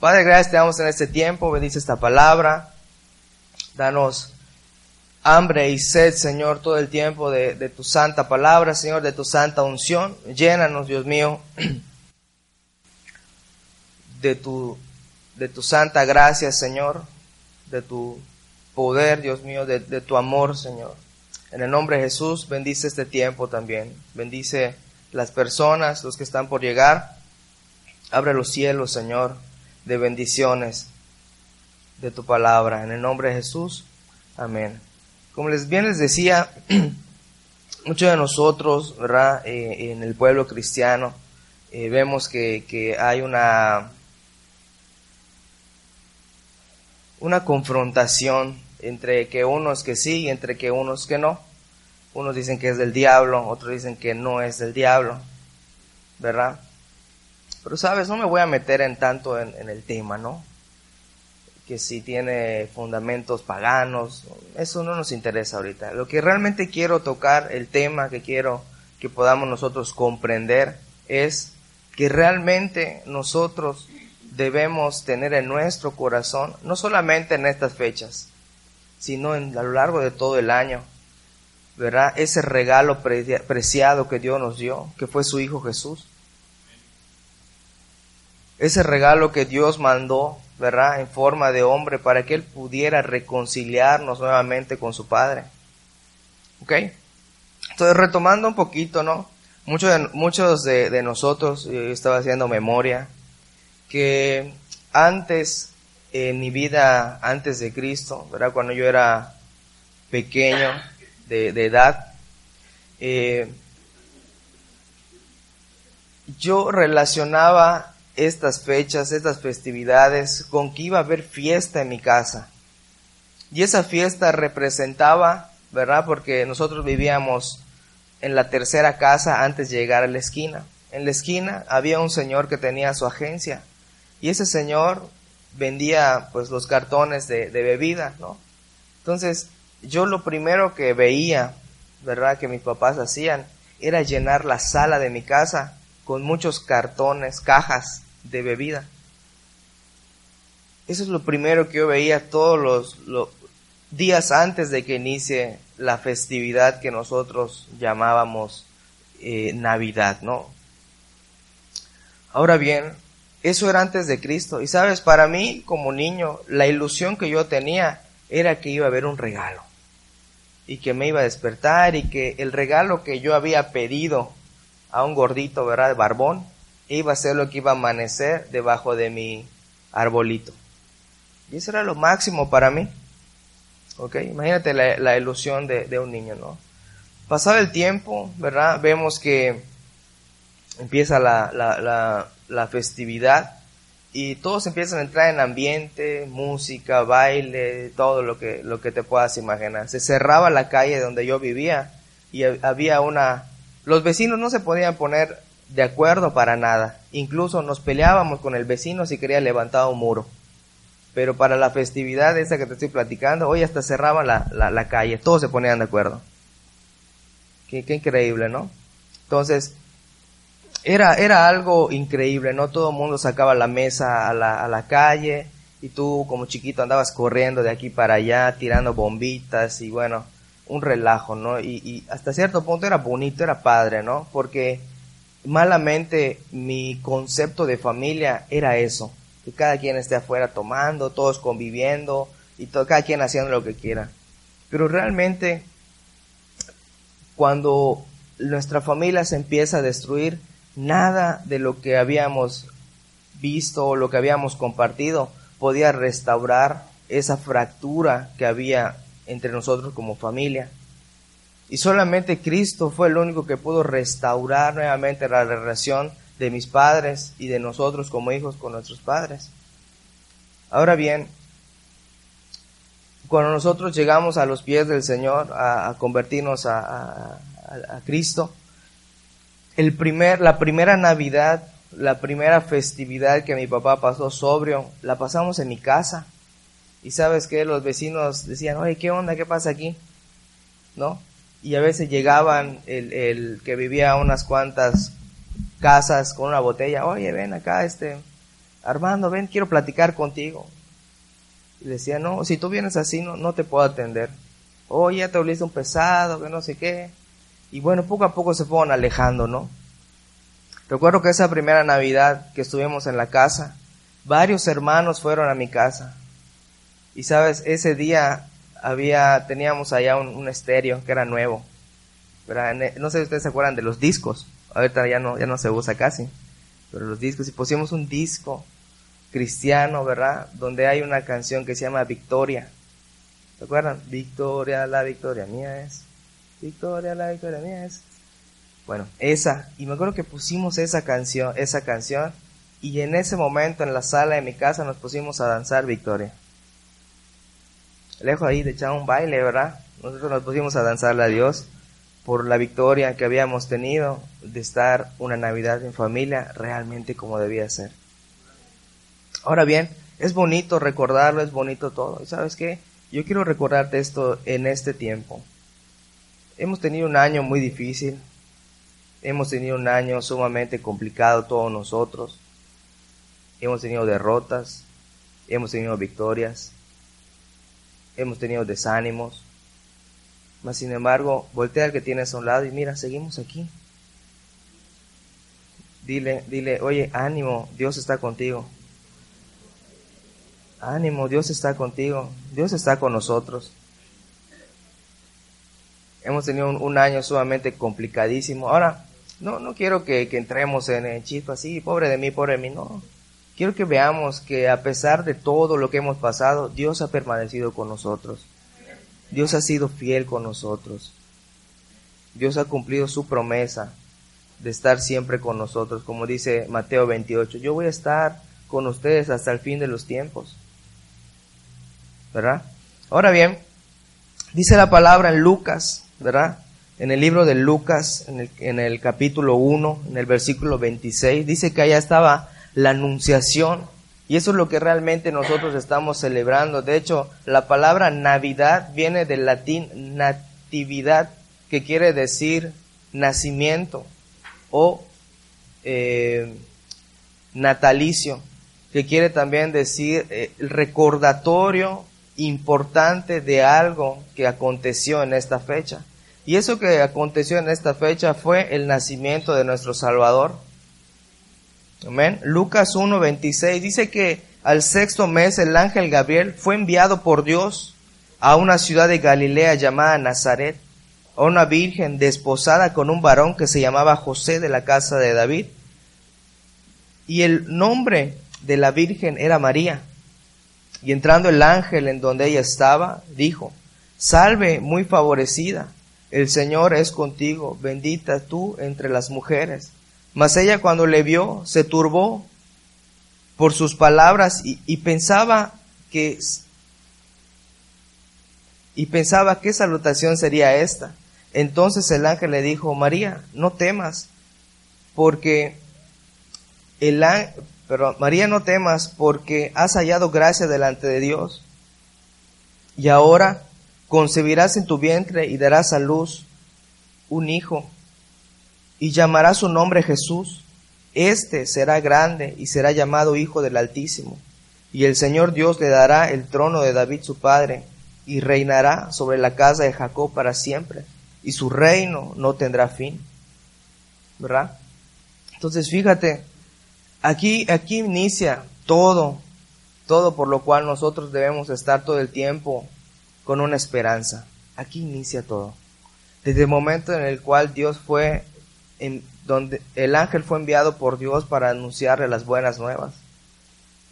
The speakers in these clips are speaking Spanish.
Padre, gracias te damos en este tiempo, bendice esta palabra, danos hambre y sed, Señor, todo el tiempo de, de tu santa palabra, Señor, de tu santa unción. Llénanos, Dios mío, de tu, de tu santa gracia, Señor, de tu poder, Dios mío, de, de tu amor, Señor. En el nombre de Jesús, bendice este tiempo también. Bendice las personas, los que están por llegar. Abre los cielos, Señor de bendiciones de tu palabra. En el nombre de Jesús. Amén. Como les bien les decía, muchos de nosotros, ¿verdad? Eh, en el pueblo cristiano, eh, vemos que, que, hay una, una confrontación entre que unos que sí y entre que unos que no. Unos dicen que es del diablo, otros dicen que no es del diablo, ¿verdad? Pero sabes, no me voy a meter en tanto en, el tema, ¿no? Que si tiene fundamentos paganos, eso no nos interesa ahorita. Lo que realmente quiero tocar, el tema que quiero que podamos nosotros comprender es que realmente nosotros debemos tener en nuestro corazón, no solamente en estas fechas, sino en, a lo largo de todo el año, ¿verdad? Ese regalo preciado que Dios nos dio, que fue su Hijo Jesús ese regalo que Dios mandó, ¿verdad? En forma de hombre para que Él pudiera reconciliarnos nuevamente con su Padre. ¿Ok? Entonces, retomando un poquito, ¿no? Muchos de, muchos de, nosotros, yo estaba haciendo memoria, que antes, en mi vida, antes de Cristo, ¿verdad? Cuando yo era pequeño, de, edad, eh, yo relacionaba estas fechas, estas festividades, con que iba a haber fiesta en mi casa. Y esa fiesta representaba, ¿verdad? Porque nosotros vivíamos en la tercera casa antes de llegar a la esquina. En la esquina había un señor que tenía su agencia y ese señor vendía pues los cartones de, de bebida, ¿no? Entonces yo lo primero que veía, ¿verdad? Que mis papás hacían era llenar la sala de mi casa con muchos cartones, cajas de bebida. Eso es lo primero que yo veía todos los, días antes de que inicie la festividad que nosotros llamábamos eh, Navidad, ¿no? Ahora bien, eso era antes de Cristo. Y sabes, para mí como niño, la ilusión que yo tenía era que iba a haber un regalo. Y que me iba a despertar y que el regalo que yo había pedido a un gordito, ¿verdad? De barbón, iba a ser lo que iba a amanecer debajo de mi arbolito. Y eso era lo máximo para mí. ¿Ok? Imagínate la, ilusión de, un niño, ¿no? Pasado el tiempo, ¿verdad? Vemos que empieza la, la, la, festividad y todos empiezan a entrar en ambiente, música, baile, todo lo que, lo que te puedas imaginar. Se cerraba la calle donde yo vivía y había una... Los vecinos no se podían poner de acuerdo para nada. Incluso nos peleábamos con el vecino si quería levantar un muro. Pero para la festividad esa que te estoy platicando, hoy hasta cerraban la, la, calle, todos se ponían de acuerdo. Qué, qué increíble, ¿no? Entonces, era, era algo increíble, ¿no? Todo el mundo sacaba la mesa a la, a la calle y tú como chiquito andabas corriendo de aquí para allá, tirando bombitas y bueno, un relajo, ¿no? Y, y hasta cierto punto era bonito, era padre, ¿no? Porque malamente mi concepto de familia era eso, que cada quien esté afuera tomando, todos conviviendo y todo, cada quien haciendo lo que quiera. Pero realmente cuando nuestra familia se empieza a destruir, nada de lo que habíamos visto o lo que habíamos compartido podía restaurar esa fractura que había entre nosotros como familia. Y solamente Cristo fue el único que pudo restaurar nuevamente la relación de mis padres y de nosotros como hijos con nuestros padres. Ahora bien, cuando nosotros llegamos a los pies del Señor a, convertirnos a, Cristo, el primer, la primera Navidad, la primera festividad que mi papá pasó sobrio, la pasamos en mi casa. Y sabes que los vecinos decían, oye, ¿qué onda? ¿Qué pasa aquí? ¿No? Y a veces llegaban el, el, que vivía unas cuantas casas con una botella, oye, ven acá, este, Armando, ven, quiero platicar contigo. Y decía, no, si tú vienes así, no, no te puedo atender. Oye, ya te volviste un pesado, que no sé qué. Y bueno, poco a poco se fueron alejando, ¿no? Recuerdo que esa primera Navidad que estuvimos en la casa, varios hermanos fueron a mi casa. Y sabes, ese día había, teníamos allá un, estéreo que era nuevo. No sé si ustedes se acuerdan de los discos. Ahorita ya no, ya no se usa casi. Pero los discos, y pusimos un disco cristiano, ¿verdad? Donde hay una canción que se llama Victoria. ¿Se acuerdan? Victoria, la victoria mía es. Victoria, la victoria mía es. Bueno, esa. Y me acuerdo que pusimos esa canción, esa canción. Y en ese momento en la sala de mi casa nos pusimos a danzar Victoria. Lejos ahí de echar un baile, ¿verdad? Nosotros nos pusimos a danzarle a Dios por la victoria que habíamos tenido de estar una Navidad en familia realmente como debía ser. Ahora bien, es bonito recordarlo, es bonito todo. ¿Y sabes qué? Yo quiero recordarte esto en este tiempo. Hemos tenido un año muy difícil. Hemos tenido un año sumamente complicado todos nosotros. Hemos tenido derrotas. Hemos tenido victorias. Hemos tenido desánimos. Mas sin embargo, voltea al que tienes a un lado y mira, seguimos aquí. Dile, dile, oye, ánimo, Dios está contigo. Ánimo, Dios está contigo, Dios está con nosotros. Hemos tenido un, año sumamente complicadísimo. Ahora, no, no quiero que, entremos en el chip así, pobre de mí, pobre de mí, no. Quiero que veamos que a pesar de todo lo que hemos pasado, Dios ha permanecido con nosotros. Dios ha sido fiel con nosotros. Dios ha cumplido su promesa de estar siempre con nosotros, como dice Mateo 28. Yo voy a estar con ustedes hasta el fin de los tiempos. ¿verdad? Ahora bien, dice la palabra en Lucas, ¿verdad? En el libro de Lucas, en el, en el capítulo 1, en el versículo 26, dice que allá estaba la anunciación. Y eso es lo que realmente nosotros estamos celebrando. De hecho, la palabra Navidad viene del latín natividad, que quiere decir nacimiento o eh, natalicio, que quiere también decir eh, el recordatorio importante de algo que aconteció en esta fecha. Y eso que aconteció en esta fecha fue el nacimiento de nuestro Salvador. Amén. Lucas 1:26 dice que al sexto mes el ángel Gabriel fue enviado por Dios a una ciudad de Galilea llamada Nazaret, a una virgen desposada con un varón que se llamaba José de la casa de David. Y el nombre de la virgen era María. Y entrando el ángel en donde ella estaba, dijo, Salve, muy favorecida, el Señor es contigo, bendita tú entre las mujeres. Mas ella cuando le vio, se turbó por sus palabras y, pensaba que y pensaba qué salutación sería esta. Entonces el ángel le dijo, María, no temas, porque el, pero María, no temas porque has hallado gracia delante de Dios. Y ahora concebirás en tu vientre y darás a luz un hijo y llamarás su nombre Jesús. Este será grande y será llamado Hijo del Altísimo. Y el Señor Dios le dará el trono de David su padre y reinará sobre la casa de Jacob para siempre. Y su reino no tendrá fin. ¿Verdad? Entonces fíjate, Aquí, aquí inicia todo, todo por lo cual nosotros debemos estar todo el tiempo con una esperanza. Aquí inicia todo. Desde el momento en el cual Dios fue, donde el ángel fue enviado por Dios para anunciarle las buenas nuevas.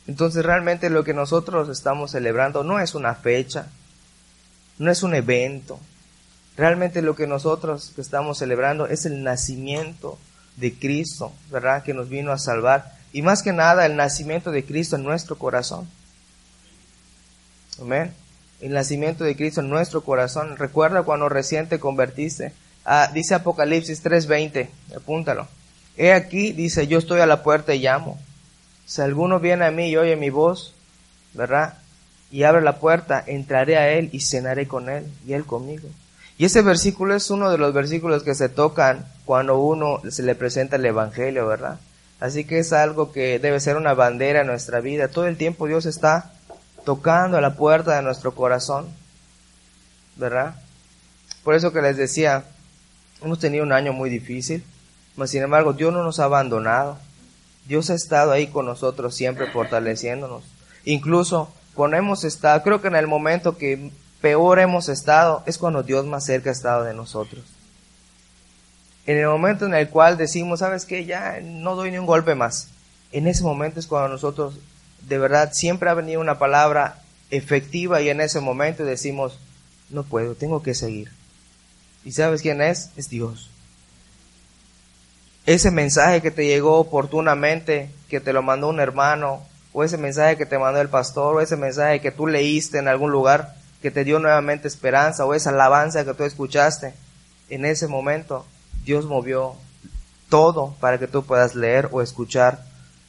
Entonces realmente lo que nosotros estamos celebrando no es una fecha, no es un evento. Realmente lo que nosotros estamos celebrando es el nacimiento de Cristo, ¿verdad? Que nos vino a salvar y más que nada el nacimiento de Cristo en nuestro corazón. Amén. El nacimiento de Cristo en nuestro corazón. Recuerda cuando recién te convertiste. Ah, dice Apocalipsis 3:20, apúntalo. He aquí, dice, yo estoy a la puerta y llamo. Si alguno viene a mí y oye mi voz, ¿verdad? Y abre la puerta, entraré a él y cenaré con él y él conmigo. Y ese versículo es uno de los versículos que se tocan cuando uno se le presenta el Evangelio, ¿verdad? Así que es algo que debe ser una bandera en nuestra vida. Todo el tiempo Dios está tocando a la puerta de nuestro corazón, ¿verdad? Por eso que les decía, hemos tenido un año muy difícil, mas sin embargo Dios no nos ha abandonado. Dios ha estado ahí con nosotros siempre fortaleciéndonos. Incluso cuando hemos estado, creo que en el momento que peor hemos estado, es cuando Dios más cerca ha estado de nosotros. En el momento en el cual decimos, ¿sabes qué? Ya no doy ni un golpe más. En ese momento es cuando nosotros, de verdad, siempre ha venido una palabra efectiva y en ese momento decimos, no puedo, tengo que seguir. ¿Y sabes quién es? Es Dios. Ese mensaje que te llegó oportunamente, que te lo mandó un hermano, o ese mensaje que te mandó el pastor, o ese mensaje que tú leíste en algún lugar, que te dio nuevamente esperanza, o esa alabanza que tú escuchaste, en ese momento Dios movió todo para que tú puedas leer o escuchar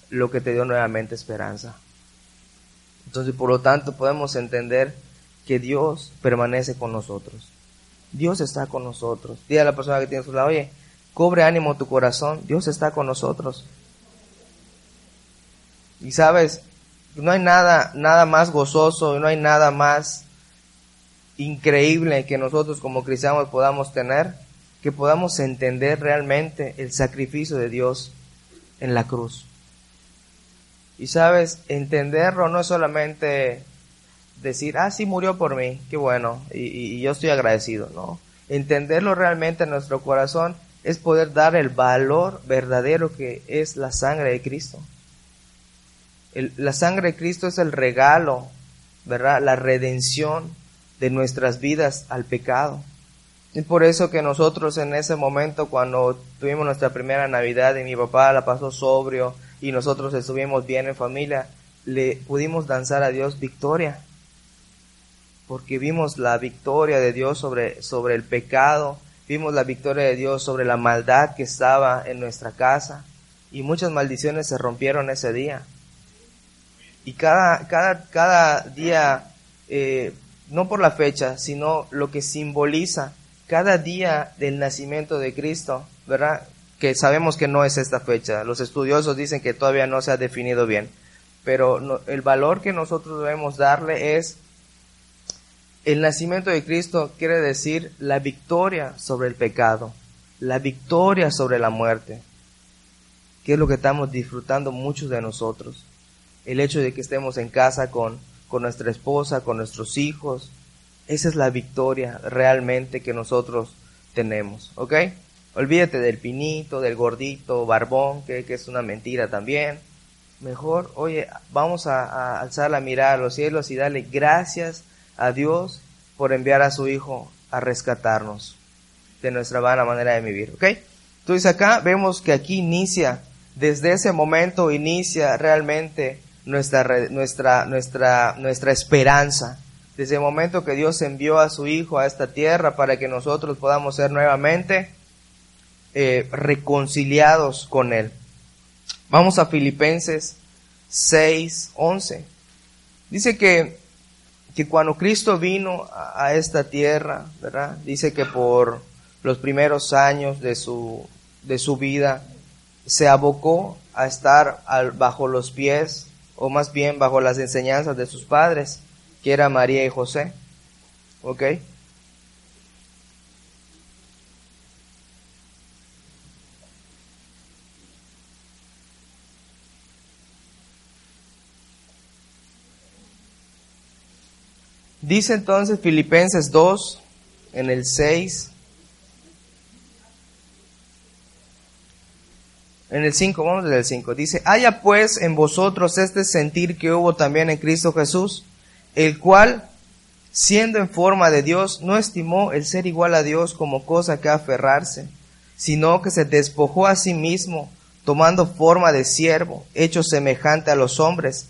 lo que te dio nuevamente esperanza. Entonces, por lo tanto, podemos entender que Dios permanece con nosotros. Dios está con nosotros. Dile a la persona que tiene a su lado, oye, cobre ánimo tu corazón, Dios está con nosotros. Y sabes, no hay nada, nada más gozoso, no hay nada más increíble que nosotros como cristianos podamos tener que podamos entender realmente el sacrificio de Dios en la cruz. Y sabes, entenderlo no es solamente decir, ah, sí murió por mí, qué bueno, y, yo estoy agradecido, ¿no? Entenderlo realmente en nuestro corazón es poder dar el valor verdadero que es la sangre de Cristo. la sangre de Cristo es el regalo, ¿verdad? La redención de nuestras vidas al pecado. Es por eso que nosotros en ese momento, cuando tuvimos nuestra primera Navidad y mi papá la pasó sobrio y nosotros estuvimos bien en familia, le pudimos danzar a Dios victoria. Porque vimos la victoria de Dios sobre, sobre el pecado, vimos la victoria de Dios sobre la maldad que estaba en nuestra casa y muchas maldiciones se rompieron ese día. Y cada, cada, cada día, eh, no por la fecha, sino lo que simboliza cada día del nacimiento de Cristo, ¿verdad? Que sabemos que no es esta fecha. Los estudiosos dicen que todavía no se ha definido bien. Pero el valor que nosotros debemos darle es el nacimiento de Cristo quiere decir la victoria sobre el pecado, la victoria sobre la muerte, que es lo que estamos disfrutando muchos de nosotros. El hecho de que estemos en casa con, con nuestra esposa, con nuestros hijos, esa es la victoria realmente que nosotros tenemos, ¿ok? Olvídate del pinito, del gordito, barbón, que, es una mentira también. Mejor, oye, vamos a, alzar la mirada a los cielos y darle gracias a Dios por enviar a su Hijo a rescatarnos de nuestra vana manera de vivir, ¿ok? Entonces acá vemos que aquí inicia, desde ese momento inicia realmente nuestra, nuestra, nuestra, nuestra esperanza desde el momento que Dios envió a su Hijo a esta tierra para que nosotros podamos ser nuevamente eh, reconciliados con Él. Vamos a Filipenses 6, 11. Dice que, que cuando Cristo vino a, esta tierra, ¿verdad? Dice que por los primeros años de su, de su vida se abocó a estar bajo los pies, o más bien bajo las enseñanzas de sus padres que era María y José. ¿Ok? Dice entonces Filipenses 2 en el 6. En el 5, vamos desde el 5. Dice, haya pues en vosotros este sentir que hubo también en Cristo Jesús el cual, siendo en forma de Dios, no estimó el ser igual a Dios como cosa que aferrarse, sino que se despojó a sí mismo, tomando forma de siervo, hecho semejante a los hombres,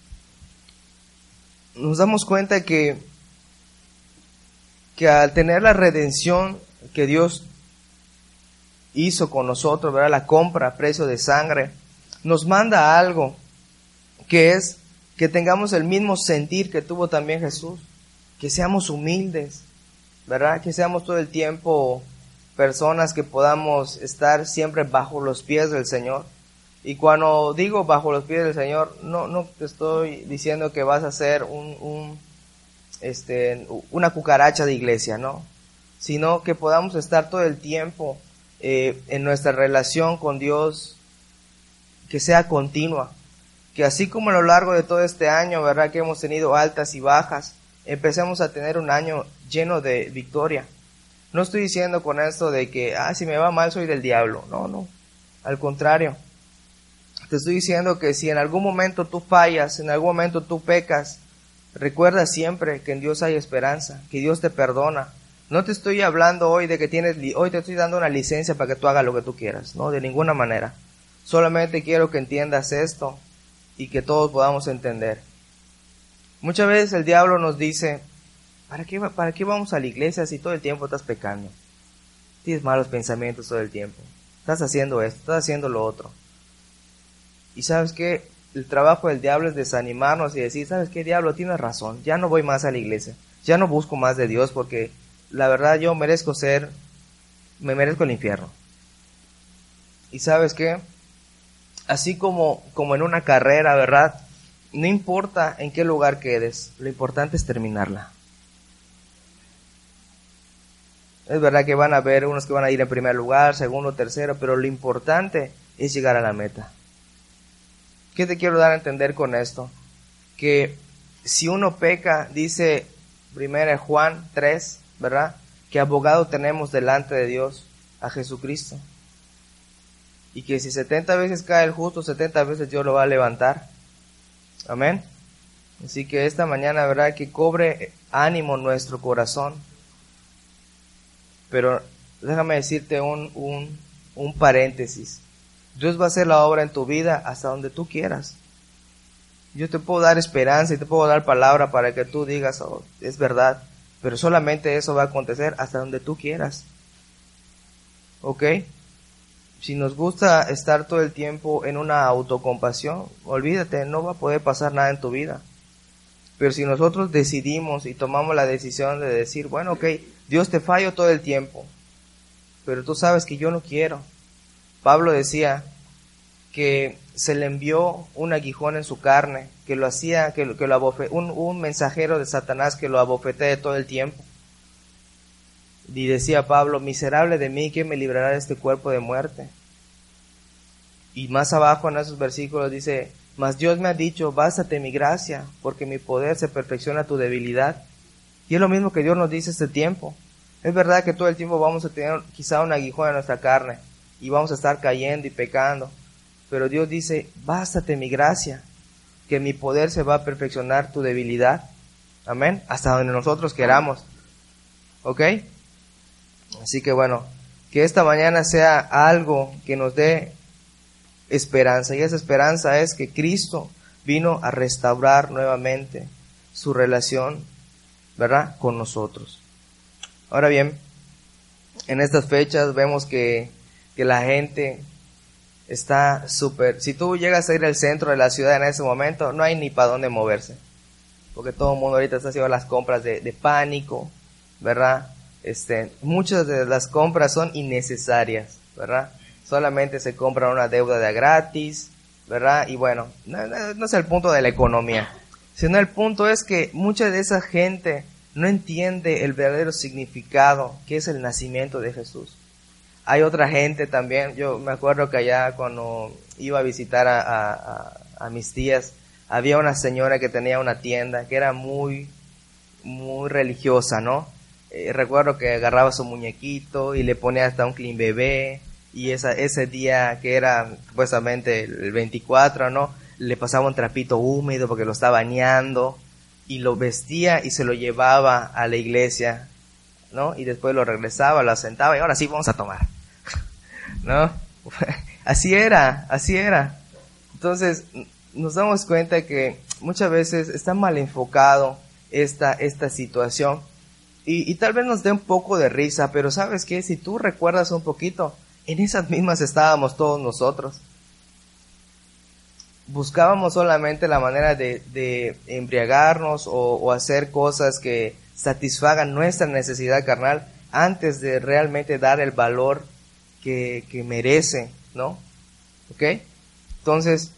nos damos cuenta que, que al tener la redención que Dios hizo con nosotros, ¿verdad? La compra a precio de sangre, nos manda algo que es que tengamos el mismo sentir que tuvo también Jesús, que seamos humildes, ¿verdad? Que seamos todo el tiempo personas que podamos estar siempre bajo los pies del Señor. Y cuando digo bajo los pies del Señor, no, no te estoy diciendo que vas a ser un, un este, una cucaracha de iglesia, ¿no? Sino que podamos estar todo el tiempo eh, en nuestra relación con Dios, que sea continua. Que así como a lo largo de todo este año, ¿verdad? Que hemos tenido altas y bajas, empecemos a tener un año lleno de victoria. No estoy diciendo con esto de que, ah, si me va mal soy del diablo. No, no. Al contrario te estoy diciendo que si en algún momento tú fallas, en algún momento tú pecas, recuerda siempre que en Dios hay esperanza, que Dios te perdona. No te estoy hablando hoy de que tienes, hoy te estoy dando una licencia para que tú hagas lo que tú quieras, no, de ninguna manera. Solamente quiero que entiendas esto y que todos podamos entender. Muchas veces el diablo nos dice, ¿para qué, ¿para qué vamos a la iglesia si todo el tiempo estás pecando? Tienes malos pensamientos todo el tiempo. Estás haciendo esto, estás haciendo lo otro. Y sabes que el trabajo del diablo es desanimarnos y decir, sabes qué, diablo, tienes razón, ya no voy más a la iglesia, ya no busco más de Dios porque la verdad yo merezco ser, me merezco el infierno. Y sabes qué, así como, como en una carrera, ¿verdad? No importa en qué lugar quedes, lo importante es terminarla. Es verdad que van a haber unos que van a ir en primer lugar, segundo, tercero, pero lo importante es llegar a la meta. ¿Qué te quiero dar a entender con esto? Que si uno peca, dice 1 Juan 3, ¿verdad? Que abogado tenemos delante de Dios a Jesucristo. Y que si 70 veces cae el justo, 70 veces Dios lo va a levantar. Amén. Así que esta mañana, ¿verdad? Que cobre ánimo nuestro corazón. Pero déjame decirte un, un, un paréntesis. Dios va a hacer la obra en tu vida hasta donde tú quieras. Yo te puedo dar esperanza y te puedo dar palabra para que tú digas, oh, es verdad, pero solamente eso va a acontecer hasta donde tú quieras. ¿Ok? Si nos gusta estar todo el tiempo en una autocompasión, olvídate, no va a poder pasar nada en tu vida. Pero si nosotros decidimos y tomamos la decisión de decir, bueno, ok, Dios te fallo todo el tiempo, pero tú sabes que yo no quiero, Pablo decía que se le envió un aguijón en su carne, que lo hacía, que, lo un, un, mensajero de Satanás que lo abofetee todo el tiempo. Y decía Pablo, miserable de mí, ¿quién me librará de este cuerpo de muerte? Y más abajo en esos versículos dice, mas Dios me ha dicho, bástate mi gracia, porque mi poder se perfecciona tu debilidad. Y es lo mismo que Dios nos dice este tiempo. Es verdad que todo el tiempo vamos a tener quizá un aguijón en nuestra carne, y vamos a estar cayendo y pecando. Pero Dios dice, bástate mi gracia, que mi poder se va a perfeccionar tu debilidad. Amén. Hasta donde nosotros queramos. ¿Ok? Así que bueno, que esta mañana sea algo que nos dé esperanza. Y esa esperanza es que Cristo vino a restaurar nuevamente su relación, ¿verdad?, con nosotros. Ahora bien, en estas fechas vemos que que la gente está súper... Si tú llegas a ir al centro de la ciudad en ese momento, no hay ni para dónde moverse. Porque todo el mundo ahorita está haciendo las compras de, de pánico, ¿verdad? Este, muchas de las compras son innecesarias, ¿verdad? Solamente se compra una deuda de gratis, ¿verdad? Y bueno, no, no, es el punto de la economía, sino el punto es que mucha de esa gente no entiende el verdadero significado que es el nacimiento de Jesús. Hay otra gente también, yo me acuerdo que allá cuando iba a visitar a, mis tías, había una señora que tenía una tienda que era muy, muy religiosa, ¿no? Eh, recuerdo que agarraba su muñequito y le ponía hasta un clean bebé y ese día que era supuestamente el 24, ¿no? Le pasaba un trapito húmedo porque lo estaba bañando y lo vestía y se lo llevaba a la iglesia ¿no? Y después lo regresaba, lo asentaba y ahora sí vamos a tomar, ¿no? Así era, así era. Entonces, nos damos cuenta que muchas veces está mal enfocado esta, esta situación y, y, tal vez nos dé un poco de risa, pero sabes que si tú recuerdas un poquito, en esas mismas estábamos todos nosotros. Buscábamos solamente la manera de, de embriagarnos o, o hacer cosas que satisfagan nuestra necesidad carnal antes de realmente dar el valor que, que merece, ¿no? ¿Ok? Entonces,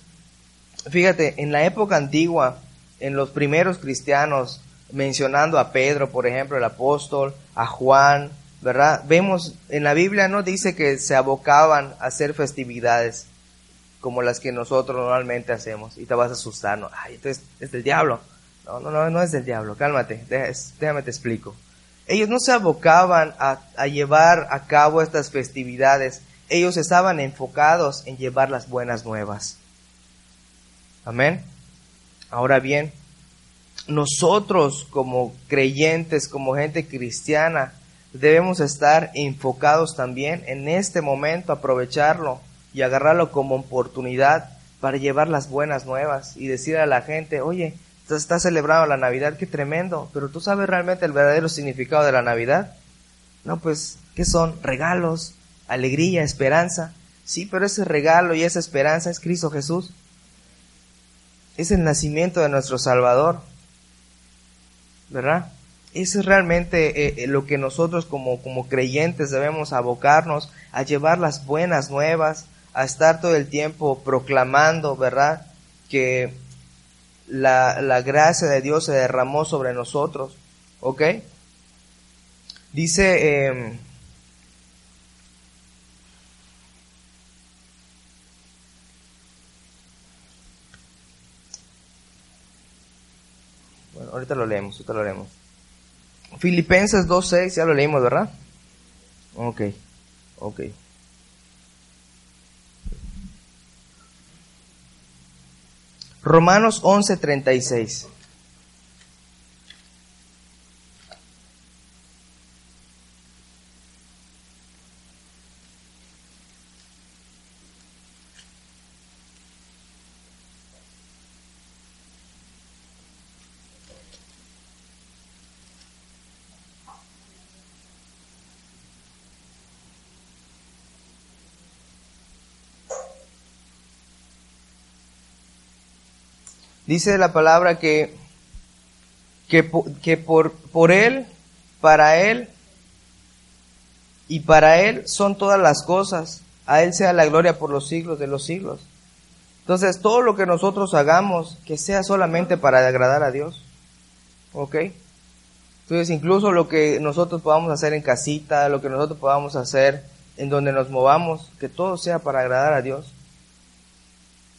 fíjate, en la época antigua, en los primeros cristianos, mencionando a Pedro, por ejemplo, el apóstol, a Juan, ¿verdad? Vemos en la Biblia no dice que se abocaban a hacer festividades como las que nosotros normalmente hacemos y te vas a asustar, ¿no? Ay, entonces es del diablo. No, no, no, no es del diablo, cálmate, déjame te explico. Ellos no se abocaban a, a llevar a cabo estas festividades, ellos estaban enfocados en llevar las buenas nuevas. Amén. Ahora bien, nosotros como creyentes, como gente cristiana, debemos estar enfocados también en este momento, aprovecharlo y agarrarlo como oportunidad para llevar las buenas nuevas y decir a la gente, oye, está celebrando la Navidad, qué tremendo, pero tú sabes realmente el verdadero significado de la Navidad. No, pues, ¿qué son? Regalos, alegría, esperanza. Sí, pero ese regalo y esa esperanza es Cristo Jesús. Es el nacimiento de nuestro Salvador. ¿Verdad? Eso es realmente eh, eh, lo que nosotros como, como creyentes debemos abocarnos a llevar las buenas nuevas, a estar todo el tiempo proclamando, ¿verdad? Que la, la gracia de Dios se derramó sobre nosotros, ¿ok? Dice, eh, bueno, ahorita lo leemos, ahorita lo leemos. Filipenses 2.6, ya lo leímos, ¿verdad? Ok, ok. Romanos 11:36. Dice la palabra que, que, que por, por Él, para Él y para Él son todas las cosas. A Él sea la gloria por los siglos de los siglos. Entonces, todo lo que nosotros hagamos, que sea solamente para agradar a Dios. ¿Ok? Entonces, incluso lo que nosotros podamos hacer en casita, lo que nosotros podamos hacer en donde nos movamos, que todo sea para agradar a Dios.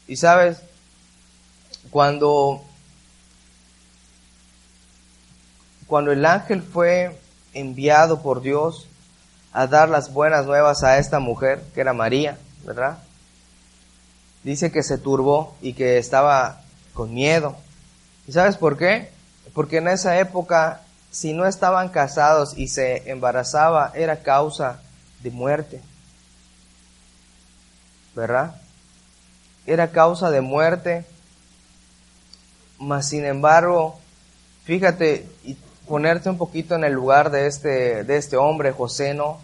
Y sabes, cuando, cuando el ángel fue enviado por Dios a dar las buenas nuevas a esta mujer, que era María, ¿verdad? Dice que se turbó y que estaba con miedo. ¿Y sabes por qué? Porque en esa época, si no estaban casados y se embarazaba, era causa de muerte. ¿Verdad? Era causa de muerte mas sin embargo, fíjate y ponerte un poquito en el lugar de este, de este hombre, José, ¿no?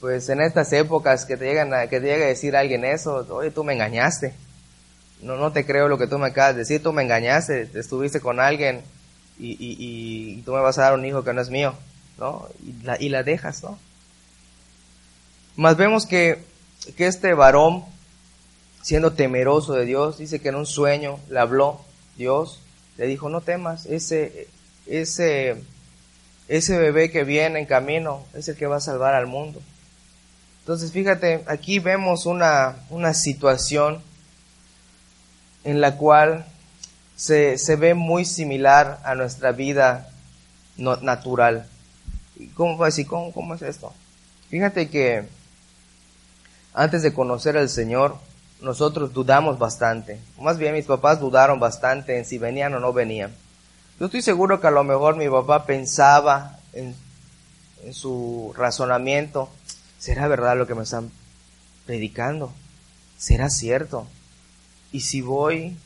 Pues en estas épocas que te llegan a, que te llega a decir alguien eso, oye, tú me engañaste. No, no te creo lo que tú me acabas de decir, tú me engañaste, estuviste con alguien y, y, tú me vas a dar un hijo que no es mío, ¿no? Y la, y la dejas, ¿no? Más vemos que, que este varón, siendo temeroso de Dios, dice que en un sueño le habló Dios le dijo, no temas, ese, ese, ese bebé que viene en camino es el que va a salvar al mundo. Entonces, fíjate, aquí vemos una, una situación en la cual se, se, ve muy similar a nuestra vida no, natural. ¿Cómo, así, ¿Cómo, ¿Cómo es esto? Fíjate que antes de conocer al Señor, nosotros dudamos bastante. Más bien mis papás dudaron bastante en si venían o no venían. Yo estoy seguro que a lo mejor mi papá pensaba en, en su razonamiento, ¿será verdad lo que me están predicando? ¿Será cierto? Y si voy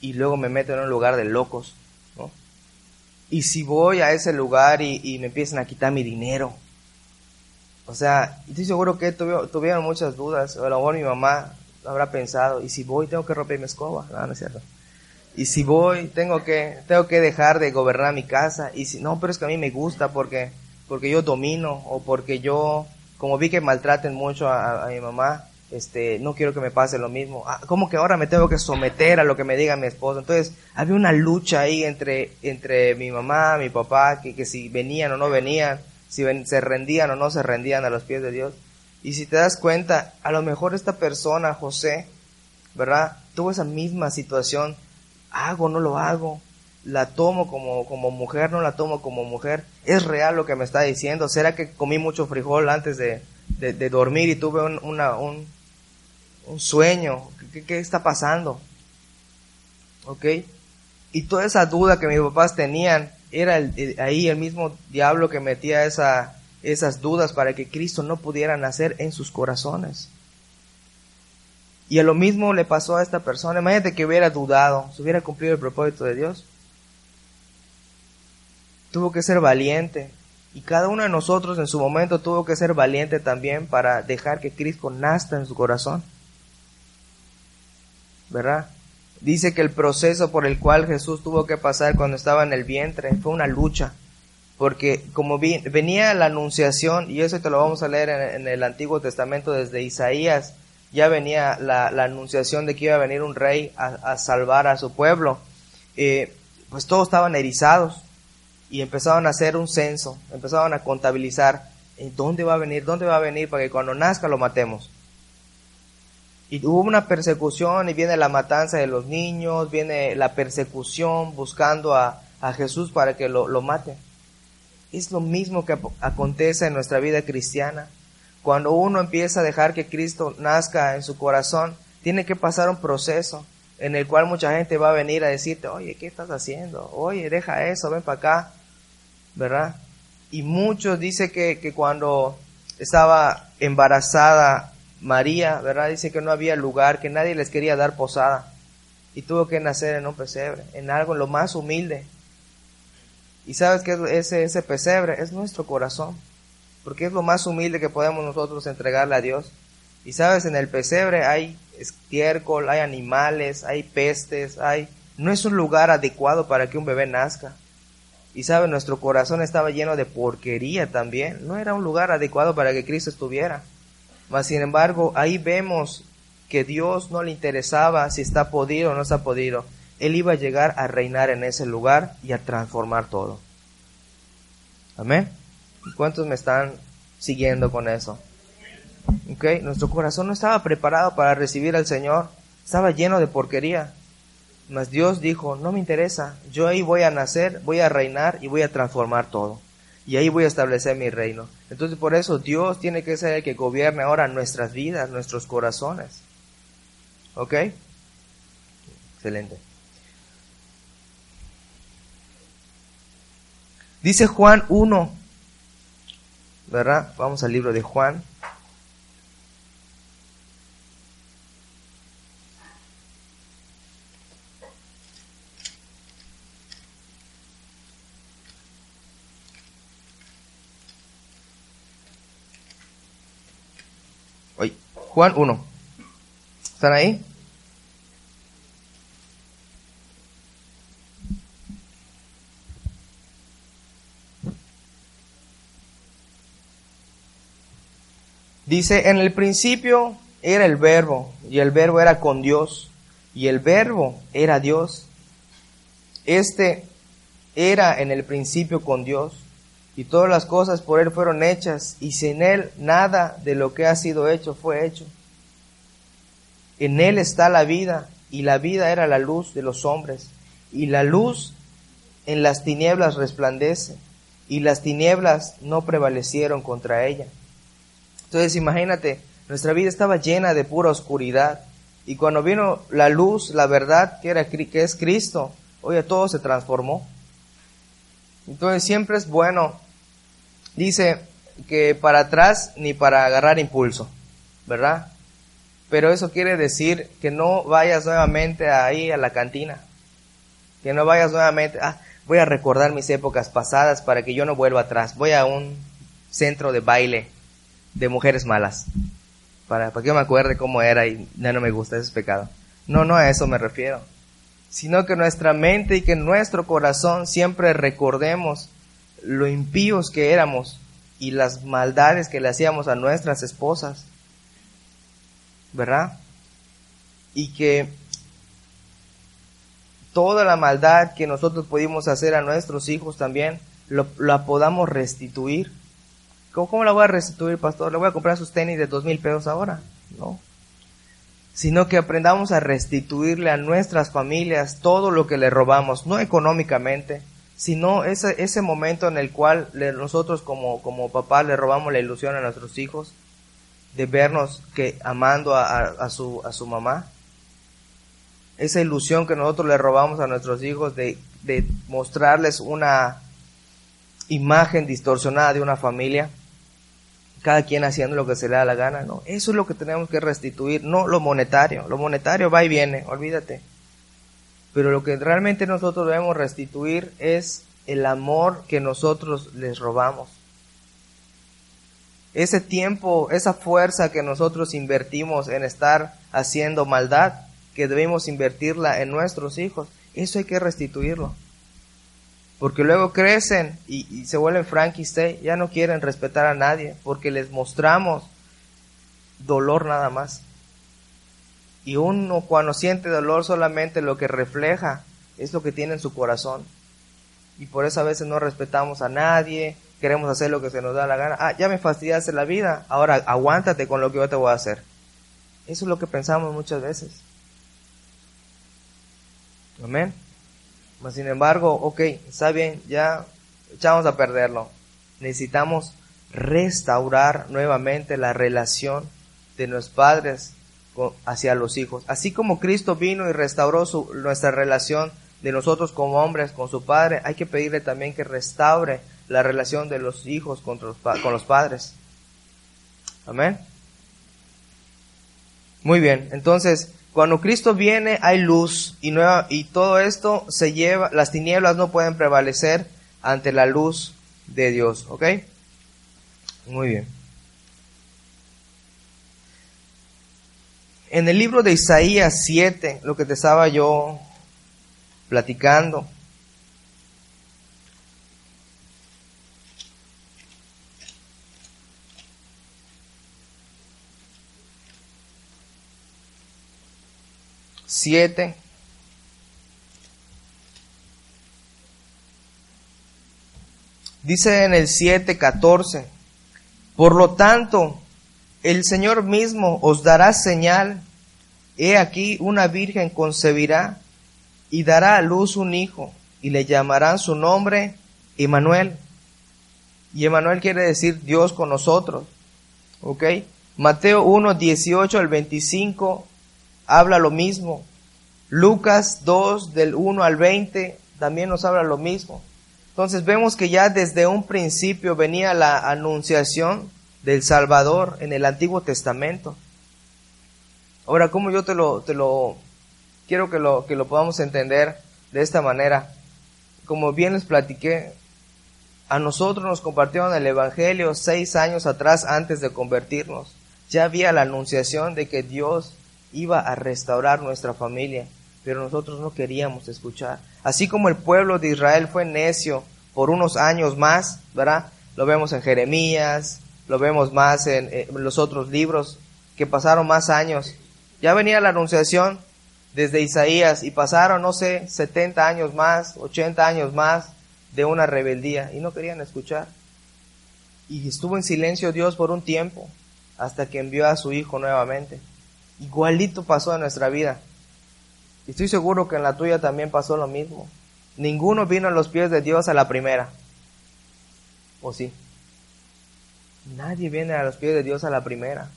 y luego me meto en un lugar de locos, ¿no? Y si voy a ese lugar y, me empiezan a quitar mi dinero, o sea, estoy seguro que tuvieron, muchas dudas, a lo mejor mi mamá habrá pensado, y si voy tengo que romper mi escoba, no, no es cierto. Y si voy tengo que, tengo que dejar de gobernar mi casa, y si no, pero es que a mí me gusta porque, porque yo domino, o porque yo, como vi que maltraten mucho a mi mamá, este, no quiero que me pase lo mismo. Ah, ¿Cómo que ahora me tengo que someter a lo que me diga mi esposo? Entonces, había una lucha ahí entre, entre mi mamá, mi papá, que, que si venían o no venían, si se rendían o no se rendían a los pies de Dios. Y si te das cuenta, a lo mejor esta persona, José, ¿verdad? Tuvo esa misma situación. Hago, no lo hago. La tomo como, como mujer, no la tomo como mujer. ¿Es real lo que me está diciendo? ¿Será que comí mucho frijol antes de, de, dormir y tuve un, un, un sueño, ¿qué, está pasando? ¿Ok? Y toda esa duda que mis papás tenían, era ahí el mismo diablo que metía esa, esas dudas para que Cristo no pudiera nacer en sus corazones. Y a lo mismo le pasó a esta persona. Imagínate que hubiera dudado, se hubiera cumplido el propósito de Dios. Tuvo que ser valiente. Y cada uno de nosotros en su momento tuvo que ser valiente también para dejar que Cristo nazca en su corazón. ¿verdad? Dice que el proceso por el cual Jesús tuvo que pasar cuando estaba en el vientre fue una lucha, porque como venía la anunciación, y eso te lo vamos a leer en, el Antiguo Testamento desde Isaías, ya venía la, anunciación de que iba a venir un rey a, salvar a su pueblo, eh, pues todos estaban erizados y empezaban a hacer un censo, empezaban a contabilizar, ¿dónde va a venir? ¿Dónde va a venir? Para que cuando nazca lo matemos. Y hubo una persecución y viene la matanza de los niños, viene la persecución buscando a, Jesús para que lo, lo mate. Es lo mismo que acontece en nuestra vida cristiana. Cuando uno empieza a dejar que Cristo nazca en su corazón, tiene que pasar un proceso en el cual mucha gente va a venir a decirte, oye, ¿qué estás haciendo? Oye, deja eso, ven para acá, ¿verdad? Y muchos dicen que, que cuando estaba embarazada María, ¿verdad? Dice que no había lugar, que nadie les quería dar posada. Y tuvo que nacer en un pesebre, en algo lo más humilde. Y sabes que ese, ese pesebre es nuestro corazón, porque es lo más humilde que podemos nosotros entregarle a Dios. Y sabes, en el pesebre hay estiércol, hay animales, hay pestes, hay... No es un lugar adecuado para que un bebé nazca. Y sabes, nuestro corazón estaba lleno de porquería también. No era un lugar adecuado para que Cristo estuviera. Mas, sin embargo, ahí vemos que Dios no le interesaba si está podido o no está podido. Él iba a llegar a reinar en ese lugar y a transformar todo. Amén. ¿Cuántos me están siguiendo con eso? Okay. Nuestro corazón no estaba preparado para recibir al Señor. Estaba lleno de porquería. Mas Dios dijo, no me interesa. Yo ahí voy a nacer, voy a reinar y voy a transformar todo y ahí voy a establecer mi reino. Entonces por eso Dios tiene que ser el que gobierne ahora nuestras vidas, nuestros corazones. ¿Ok? Excelente. Dice Juan 1, ¿verdad? Vamos al libro de Juan. Juan 1. ¿Están ahí? Dice, en el principio era el verbo, y el verbo era con Dios, y el verbo era Dios. Este era en el principio con Dios y todas las cosas por Él fueron hechas, y sin Él nada de lo que ha sido hecho fue hecho. En Él está la vida, y la vida era la luz de los hombres, y la luz en las tinieblas resplandece, y las tinieblas no prevalecieron contra ella. Entonces imagínate, nuestra vida estaba llena de pura oscuridad, y cuando vino la luz, la verdad que, era, que es Cristo, oye, todo se transformó. Entonces siempre es bueno, dice que para atrás ni para agarrar impulso, ¿verdad? Pero eso quiere decir que no vayas nuevamente ahí a la cantina, Que no vayas nuevamente, ah, voy a recordar mis épocas pasadas para que yo no vuelva atrás. Voy a un centro de baile de mujeres malas. Para, para que me acuerde cómo era y ya no me gusta, ese es pecado. No, no a eso me refiero. Sino que nuestra mente y que nuestro corazón siempre recordemos lo impíos que éramos y las maldades que le hacíamos a nuestras esposas. ¿Verdad? Y que toda la maldad que nosotros pudimos hacer a nuestros hijos también, lo, la podamos restituir. ¿Cómo, la voy a restituir, pastor? ¿Le voy a comprar sus tenis de dos mil pesos ahora? No. Sino que aprendamos a restituirle a nuestras familias todo lo que le robamos, no económicamente, sino ese, ese momento en el cual nosotros como, como papá le robamos la ilusión a nuestros hijos de vernos que amando a, a, su, a su mamá, esa ilusión que nosotros le robamos a nuestros hijos de, de mostrarles una imagen distorsionada de una familia, cada quien haciendo lo que se le da la gana, ¿no? Eso es lo que tenemos que restituir, no lo monetario. Lo monetario va y viene, olvídate. Pero lo que realmente nosotros debemos restituir es el amor que nosotros les robamos. Ese tiempo, esa fuerza que nosotros invertimos en estar haciendo maldad, que debemos invertirla en nuestros hijos, eso hay que restituirlo. Porque luego crecen y, se vuelven Frankenstein, ya no quieren respetar a nadie, porque les mostramos dolor nada más. Y uno cuando siente dolor solamente lo que refleja es lo que tiene en su corazón. Y por eso a veces no respetamos a nadie, queremos hacer lo que se nos da la gana. Ah, ya me fastidiaste la vida, ahora aguántate con lo que yo te voy a hacer. Eso es lo que pensamos muchas veces. Amén. Sin embargo, ok, está bien, ya echamos a perderlo. Necesitamos restaurar nuevamente la relación de nuestros padres hacia los hijos. Así como Cristo vino y restauró su, nuestra relación de nosotros como hombres con su Padre, hay que pedirle también que restaure la relación de los hijos los, con los padres. Amén. Muy bien, entonces cuando Cristo viene hay luz y, todo esto se lleva, las tinieblas no pueden prevalecer ante la luz de Dios, ¿ok? Muy bien. En el libro de Isaías 7, lo que te estaba yo platicando, Siete. Dice en el 7:14, por lo tanto, el Señor mismo os dará señal, he aquí una virgen concebirá y dará a luz un hijo, y le llamarán su nombre Emanuel. Y Emanuel quiere decir Dios con nosotros. ¿Ok? Mateo 1, 18 al 25 habla lo mismo. Lucas 2 del 1 al 20 también nos habla lo mismo. Entonces vemos que ya desde un principio venía la anunciación del Salvador en el Antiguo Testamento. Ahora, ¿cómo yo te lo, te lo quiero que lo, que lo podamos entender de esta manera? Como bien les platiqué, a nosotros nos compartieron el Evangelio seis años atrás antes de convertirnos. Ya había la anunciación de que Dios iba a restaurar nuestra familia, pero nosotros no queríamos escuchar. Así como el pueblo de Israel fue necio por unos años más, ¿verdad? Lo vemos en Jeremías, lo vemos más en, los otros libros que pasaron más años. Ya venía la anunciación desde Isaías y pasaron, no sé, 70 años más, 80 años más de una rebeldía y no querían escuchar. Y estuvo en silencio Dios por un tiempo hasta que envió a su Hijo nuevamente. Igualito pasó en nuestra vida. Y estoy seguro que en la tuya también pasó lo mismo. Ninguno vino a los pies de Dios a la primera. ¿O sí? Nadie viene a los pies de Dios a la primera.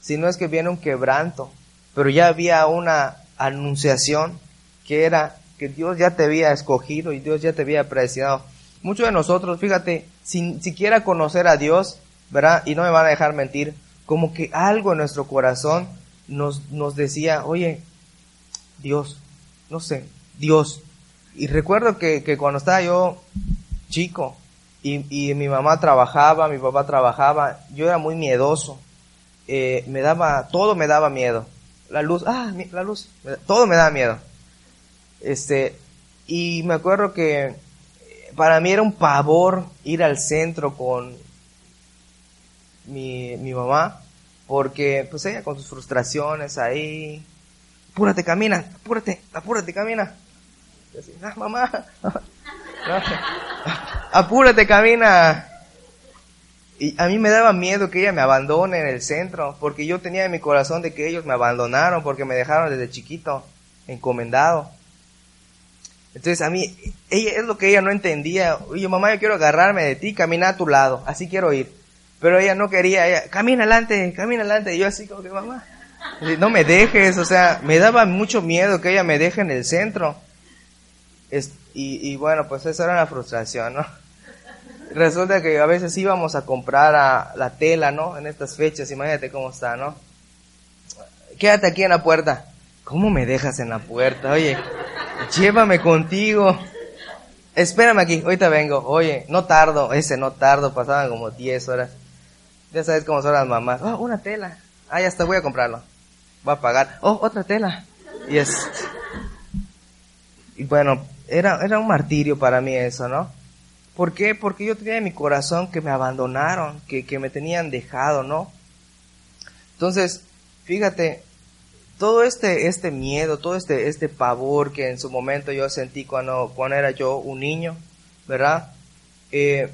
Si no es que viene un quebranto. Pero ya había una anunciación que era que Dios ya te había escogido y Dios ya te había predestinado. Muchos de nosotros, fíjate, sin siquiera conocer a Dios, ¿verdad? Y no me van a dejar mentir, como que algo en nuestro corazón nos, nos decía, oye, Dios, no sé, Dios, Y recuerdo que, que cuando estaba yo chico y, y, mi mamá trabajaba, mi papá trabajaba, yo era muy miedoso. Eh, me daba, todo me daba miedo. La luz, ah, la luz, todo me daba miedo. Este, y me acuerdo que para mí era un pavor ir al centro con mi, mi mamá, porque pues ella con sus frustraciones ahí, apúrate, camina, apúrate, apúrate, camina. ah, mamá, apúrate, camina. Y a mí me daba miedo que ella me abandone en el centro, porque yo tenía en mi corazón de que ellos me abandonaron, porque me dejaron desde chiquito, encomendado. Entonces a mí, ella es lo que ella no entendía. Oye, mamá, yo quiero agarrarme de ti, camina a tu lado, así quiero ir. Pero ella no quería, ella, camina adelante, camina adelante. Y yo así como que, mamá, no me dejes, o sea, me daba mucho miedo que ella me deje en el centro. y, y bueno, pues esa era la frustración, ¿no? Resulta que a veces íbamos a comprar a la tela, ¿no? En estas fechas, imagínate cómo está, ¿no? Quédate aquí en la puerta. ¿Cómo me dejas en la puerta? Oye, llévame contigo. Espérame aquí, ahorita vengo. Oye, no tardo, ese no tardo, pasaban como 10 horas. Ya sabes cómo son las mamás. Oh, una tela. Ah, ya está, voy a comprarlo. Voy a pagar. Oh, otra tela. Y es... Y bueno, era, era un martirio para mí eso, ¿no? ¿Por qué? Porque yo tenía en mi corazón que me abandonaron, que, que me tenían dejado, ¿no? Entonces, fíjate, todo este, este miedo, todo este, este pavor que en su momento yo sentí cuando, cuando era yo un niño, ¿verdad? Eh,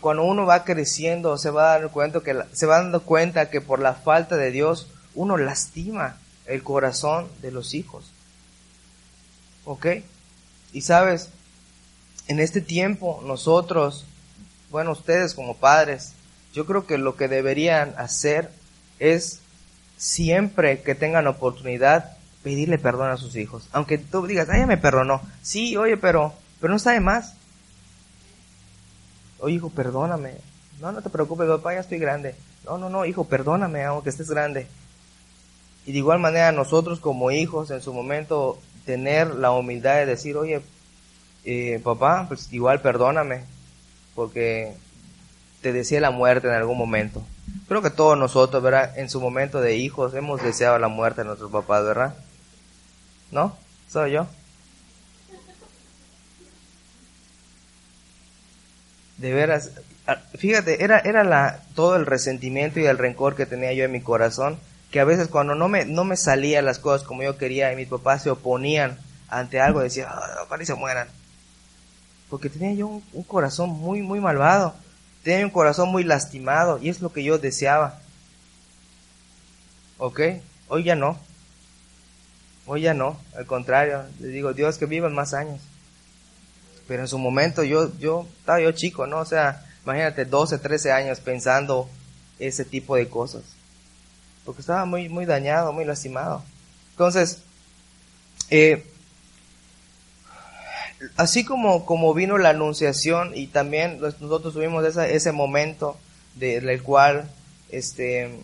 cuando uno va creciendo se va dando cuenta que se va dando cuenta que por la falta de Dios uno lastima el corazón de los hijos. ¿Ok? Y sabes, en este tiempo nosotros, bueno, ustedes como padres, yo creo que lo que deberían hacer es siempre que tengan oportunidad, pedirle perdón a sus hijos. Aunque tú digas, ay, ya me perdonó. Sí, oye, pero, pero no sabe más. Oye, hijo, perdóname. No, no te preocupes, papá, ya estoy grande. No, no, no, hijo, perdóname, aunque estés grande. Y de igual manera nosotros como hijos en su momento tener la humildad de decir, oye, eh, papá, pues igual perdóname, porque te decía la muerte en algún momento. Creo que todos nosotros, ¿verdad? En su momento de hijos hemos deseado la muerte de nuestros papás, ¿verdad? ¿No? ¿Soy yo? De veras, ah, fíjate, era, era la, todo el resentimiento y el rencor que tenía yo en mi corazón, que a veces cuando no me, no me salían las cosas como yo quería y mis papás se oponían ante algo, decía, ah, se mueran. Porque tenía yo un corazón muy, muy malvado tenía un corazón muy lastimado y es lo que yo deseaba. ¿Ok? Hoy ya no. Hoy ya no. Al contrario, le digo, Dios que vivan más años. Pero en su momento yo, yo, estaba yo chico, ¿no? O sea, imagínate 12, 13 años pensando ese tipo de cosas. Porque estaba muy, muy dañado, muy lastimado. Entonces, eh, así como, como vino la anunciación y también nosotros tuvimos ese momento del cual este,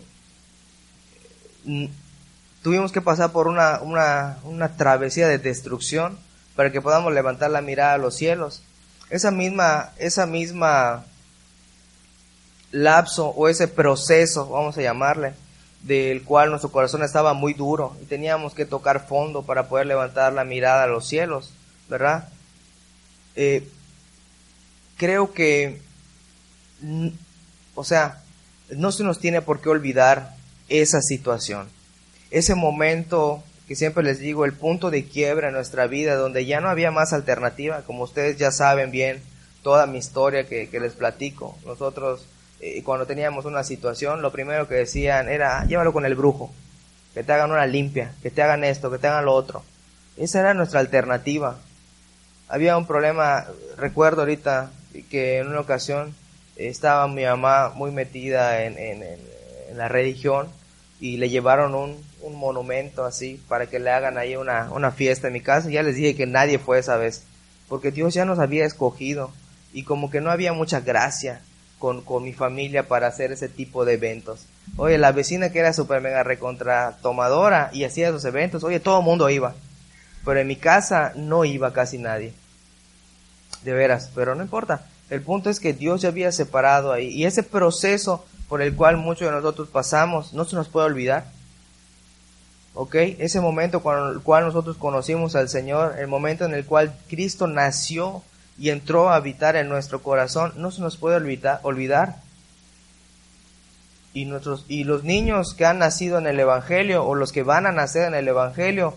tuvimos que pasar por una, una, una travesía de destrucción para que podamos levantar la mirada a los cielos. Esa misma, esa misma lapso o ese proceso, vamos a llamarle, del cual nuestro corazón estaba muy duro y teníamos que tocar fondo para poder levantar la mirada a los cielos, ¿verdad? Eh, creo que, o sea, no se nos tiene por qué olvidar esa situación, ese momento que siempre les digo, el punto de quiebra en nuestra vida, donde ya no había más alternativa, como ustedes ya saben bien toda mi historia que, les platico. Nosotros, eh, cuando teníamos una situación, lo primero que decían era, llévalo con el brujo, que te hagan una limpia, que te hagan esto, que te hagan lo otro. Esa era nuestra alternativa había un problema, recuerdo ahorita que en una ocasión estaba mi mamá muy metida en, la religión y le llevaron un, monumento así para que le hagan ahí una, una fiesta en mi casa. ya les dije que nadie fue esa vez, porque Dios ya nos había escogido y como que no había mucha gracia con, con mi familia para hacer ese tipo de eventos. Oye, la vecina que era super mega recontra tomadora y hacía esos eventos, oye, todo el mundo iba. pero en mi casa no iba casi nadie. De veras, pero no importa. El punto es que Dios ya había separado ahí. Y ese proceso por el cual muchos de nosotros pasamos no se nos puede olvidar. ¿Ok? Ese momento con el cual nosotros conocimos al Señor, el momento en el cual Cristo nació y entró a habitar en nuestro corazón, no se nos puede olvidar. Y, nuestros, y los niños que han nacido en el Evangelio o los que van a nacer en el Evangelio,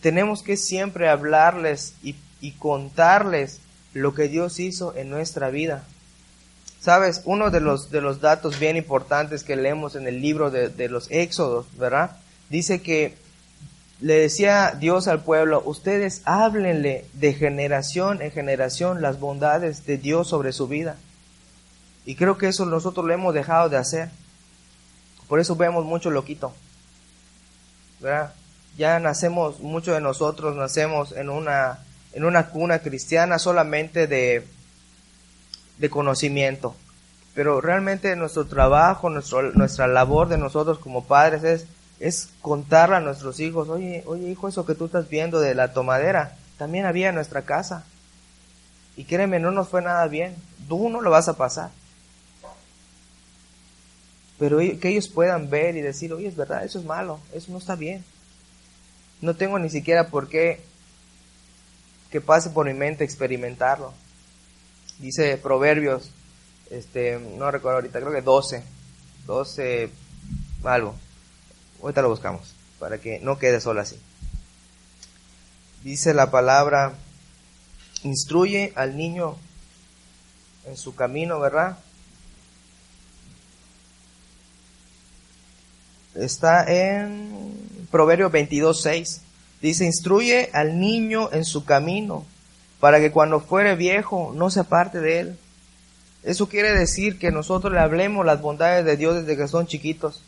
tenemos que siempre hablarles y, y contarles lo que Dios hizo en nuestra vida. Sabes, uno de los, de los datos bien importantes que leemos en el libro de, de los Éxodos, ¿verdad? Dice que le decía Dios al pueblo, ustedes háblenle de generación en generación las bondades de Dios sobre su vida. Y creo que eso nosotros lo hemos dejado de hacer. Por eso vemos mucho loquito. ¿verdad? Ya nacemos, muchos de nosotros nacemos en una en una cuna cristiana solamente de, de conocimiento. Pero realmente nuestro trabajo, nuestro, nuestra labor de nosotros como padres es, es contarle a nuestros hijos, oye, oye hijo, eso que tú estás viendo de la tomadera, también había en nuestra casa. Y créeme, no nos fue nada bien. Tú no lo vas a pasar. Pero que ellos puedan ver y decir, oye, es verdad, eso es malo, eso no está bien. No tengo ni siquiera por qué que pase por mi mente experimentarlo. Dice Proverbios, este, no recuerdo ahorita, creo que 12, 12, algo. Ahorita lo buscamos, para que no quede solo así. Dice la palabra, instruye al niño en su camino, ¿verdad? Está en Proverbios 22, 6. Dice, instruye al niño en su camino, para que cuando fuere viejo no se aparte de él. Eso quiere decir que nosotros le hablemos las bondades de Dios desde que son chiquitos,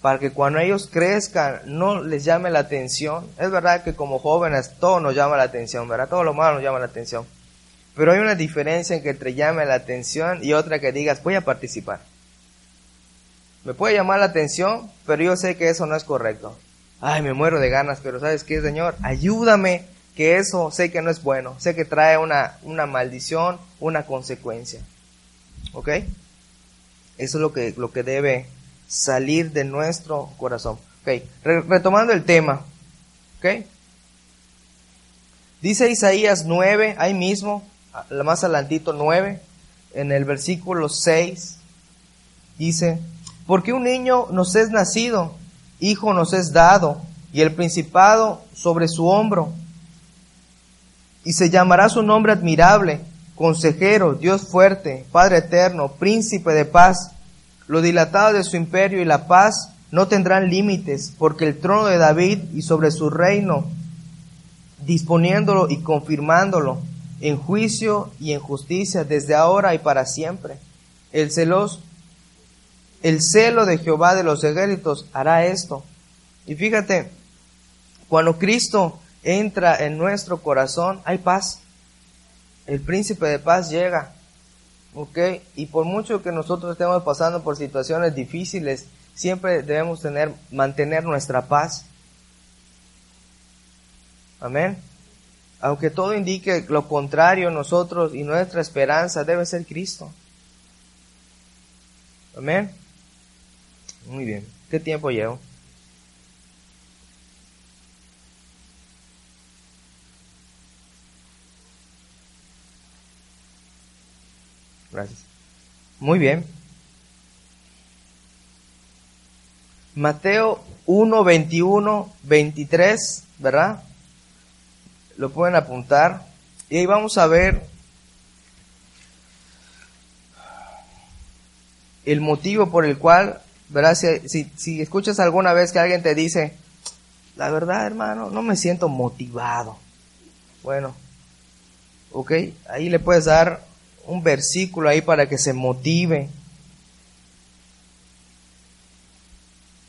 para que cuando ellos crezcan no les llame la atención. Es verdad que como jóvenes todo nos llama la atención, ¿verdad? Todo lo malo nos llama la atención. Pero hay una diferencia en que llame la atención y otra que digas, voy a participar. Me puede llamar la atención, pero yo sé que eso no es correcto ay, me muero de ganas, pero ¿sabes qué, Señor? Ayúdame, que eso sé que no es bueno, sé que trae una, una maldición, una consecuencia. ¿Ok? Eso es lo que, lo que debe salir de nuestro corazón. Ok, retomando el tema. ¿Ok? Dice Isaías 9, ahí mismo, más adelantito 9, en el versículo 6, dice, porque un niño nos es nacido, Hijo nos es dado, y el principado sobre su hombro. Y se llamará su nombre admirable, consejero, Dios fuerte, Padre eterno, príncipe de paz. Lo dilatado de su imperio y la paz no tendrán límites, porque el trono de David y sobre su reino, disponiéndolo y confirmándolo en juicio y en justicia desde ahora y para siempre. El celoso el celo de Jehová de los ejércitos hará esto. Y fíjate, cuando Cristo entra en nuestro corazón, hay paz. El príncipe de paz llega. ¿Ok? Y por mucho que nosotros estemos pasando por situaciones difíciles, siempre debemos tener, mantener nuestra paz. Amén. Aunque todo indique lo contrario, nosotros y nuestra esperanza debe ser Cristo. Amén. Muy bien. ¿Qué tiempo llevo? Gracias. Muy bien. Mateo 1, 21, 23, ¿verdad? Lo pueden apuntar. Y ahí vamos a ver el motivo por el cual ¿verdad? Si, si, escuchas alguna vez que alguien te dice, la verdad, hermano, no me siento motivado. Bueno, ok, ahí le puedes dar un versículo ahí para que se motive.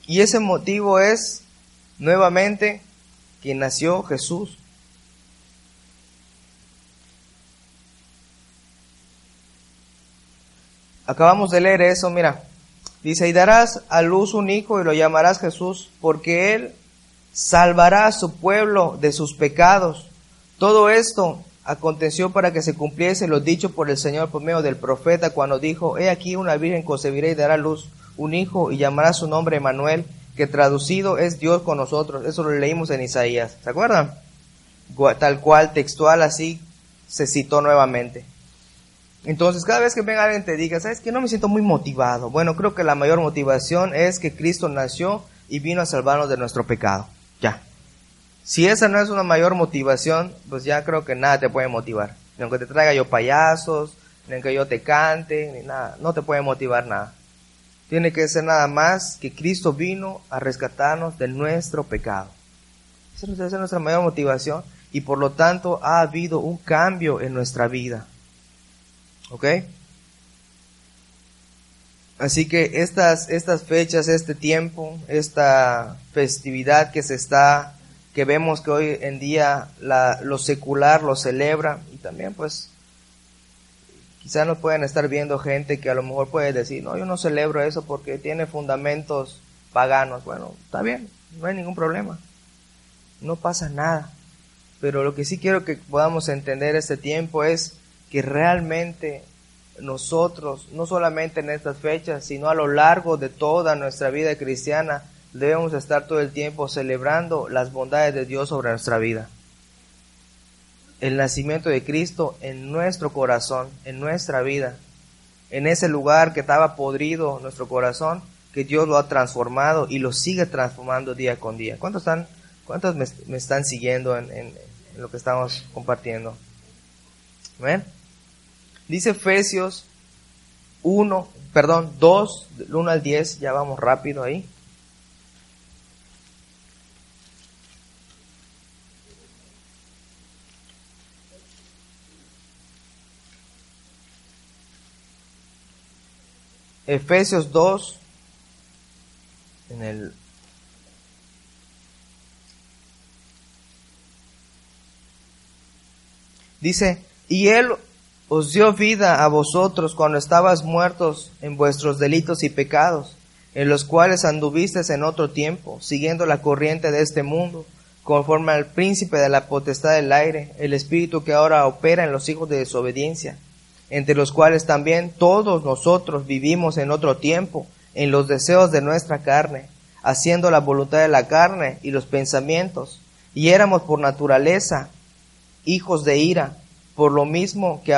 Y ese motivo es, nuevamente, que nació Jesús. Acabamos de leer eso, mira. Dice, y darás a luz un hijo y lo llamarás Jesús, porque él salvará a su pueblo de sus pecados. Todo esto aconteció para que se cumpliese lo dicho por el Señor por medio del profeta cuando dijo, He aquí una virgen concebirá y dará luz un hijo y llamará su nombre Emanuel, que traducido es Dios con nosotros. Eso lo leímos en Isaías. ¿Se acuerdan? Tal cual, textual, así se citó nuevamente. Entonces, cada vez que venga alguien te diga, ¿sabes que No me siento muy motivado. Bueno, creo que la mayor motivación es que Cristo nació y vino a salvarnos de nuestro pecado. Ya. Si esa no es una mayor motivación, pues ya creo que nada te puede motivar. Ni aunque te traiga yo payasos, ni aunque yo te cante, ni nada. No te puede motivar nada. Tiene que ser nada más que Cristo vino a rescatarnos de nuestro pecado. Esa es nuestra mayor motivación y por lo tanto ha habido un cambio en nuestra vida. ¿Ok? Así que estas, estas fechas, este tiempo, esta festividad que se está, que vemos que hoy en día la, lo secular lo celebra y también pues quizás nos pueden estar viendo gente que a lo mejor puede decir, no, yo no celebro eso porque tiene fundamentos paganos. Bueno, está bien, no hay ningún problema. No pasa nada. Pero lo que sí quiero que podamos entender este tiempo es que realmente nosotros, no solamente en estas fechas, sino a lo largo de toda nuestra vida cristiana, debemos estar todo el tiempo celebrando las bondades de Dios sobre nuestra vida. El nacimiento de Cristo en nuestro corazón, en nuestra vida, en ese lugar que estaba podrido nuestro corazón, que Dios lo ha transformado y lo sigue transformando día con día. ¿Cuántos están, cuántos me, están siguiendo en lo que estamos compartiendo. ¿Ven? Dice Efesios 1, perdón, 2, del 1 al 10, ya vamos rápido ahí. Efesios 2, en el Dice, y Él os dio vida a vosotros cuando estabas muertos en vuestros delitos y pecados, en los cuales anduvisteis en otro tiempo, siguiendo la corriente de este mundo, conforme al príncipe de la potestad del aire, el espíritu que ahora opera en los hijos de desobediencia, entre los cuales también todos nosotros vivimos en otro tiempo, en los deseos de nuestra carne, haciendo la voluntad de la carne y los pensamientos, y éramos por naturaleza hijos de ira, por lo mismo que,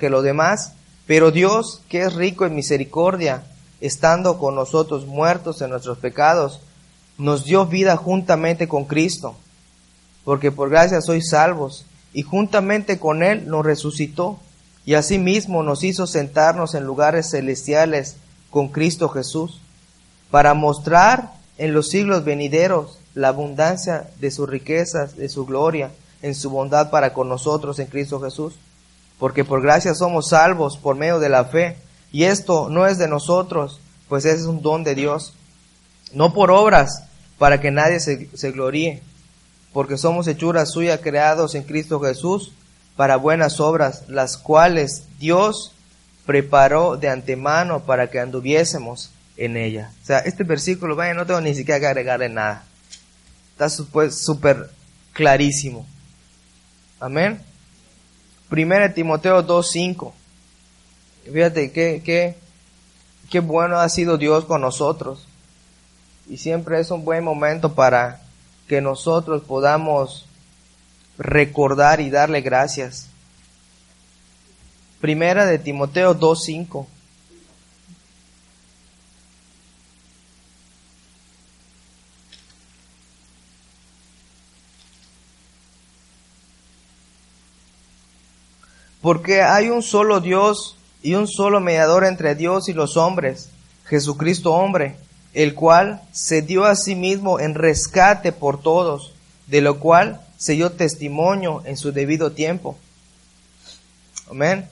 que los demás, pero Dios, que es rico en misericordia, estando con nosotros muertos en nuestros pecados, nos dio vida juntamente con Cristo, porque por gracia sois salvos, y juntamente con Él nos resucitó, y asimismo nos hizo sentarnos en lugares celestiales con Cristo Jesús, para mostrar en los siglos venideros la abundancia de sus riquezas, de su gloria, en su bondad para con nosotros en Cristo Jesús. Porque por gracia somos salvos por medio de la fe. Y esto no es de nosotros, pues es un don de Dios. No por obras, para que nadie se, se gloríe. Porque somos hechuras suyas creados en Cristo Jesús para buenas obras, las cuales Dios preparó de antemano para que anduviésemos en ella. O sea, este versículo, vaya, no tengo ni siquiera que agregarle nada. Está súper clarísimo. Amén. Primera Timoteo 2.5. Fíjate qué, qué, qué bueno ha sido Dios con nosotros. Y siempre es un buen momento para que nosotros podamos recordar y darle gracias. Primera de Timoteo 2.5. Porque hay un solo Dios y un solo mediador entre Dios y los hombres, Jesucristo hombre, el cual se dio a sí mismo en rescate por todos, de lo cual se dio testimonio en su debido tiempo. Amén.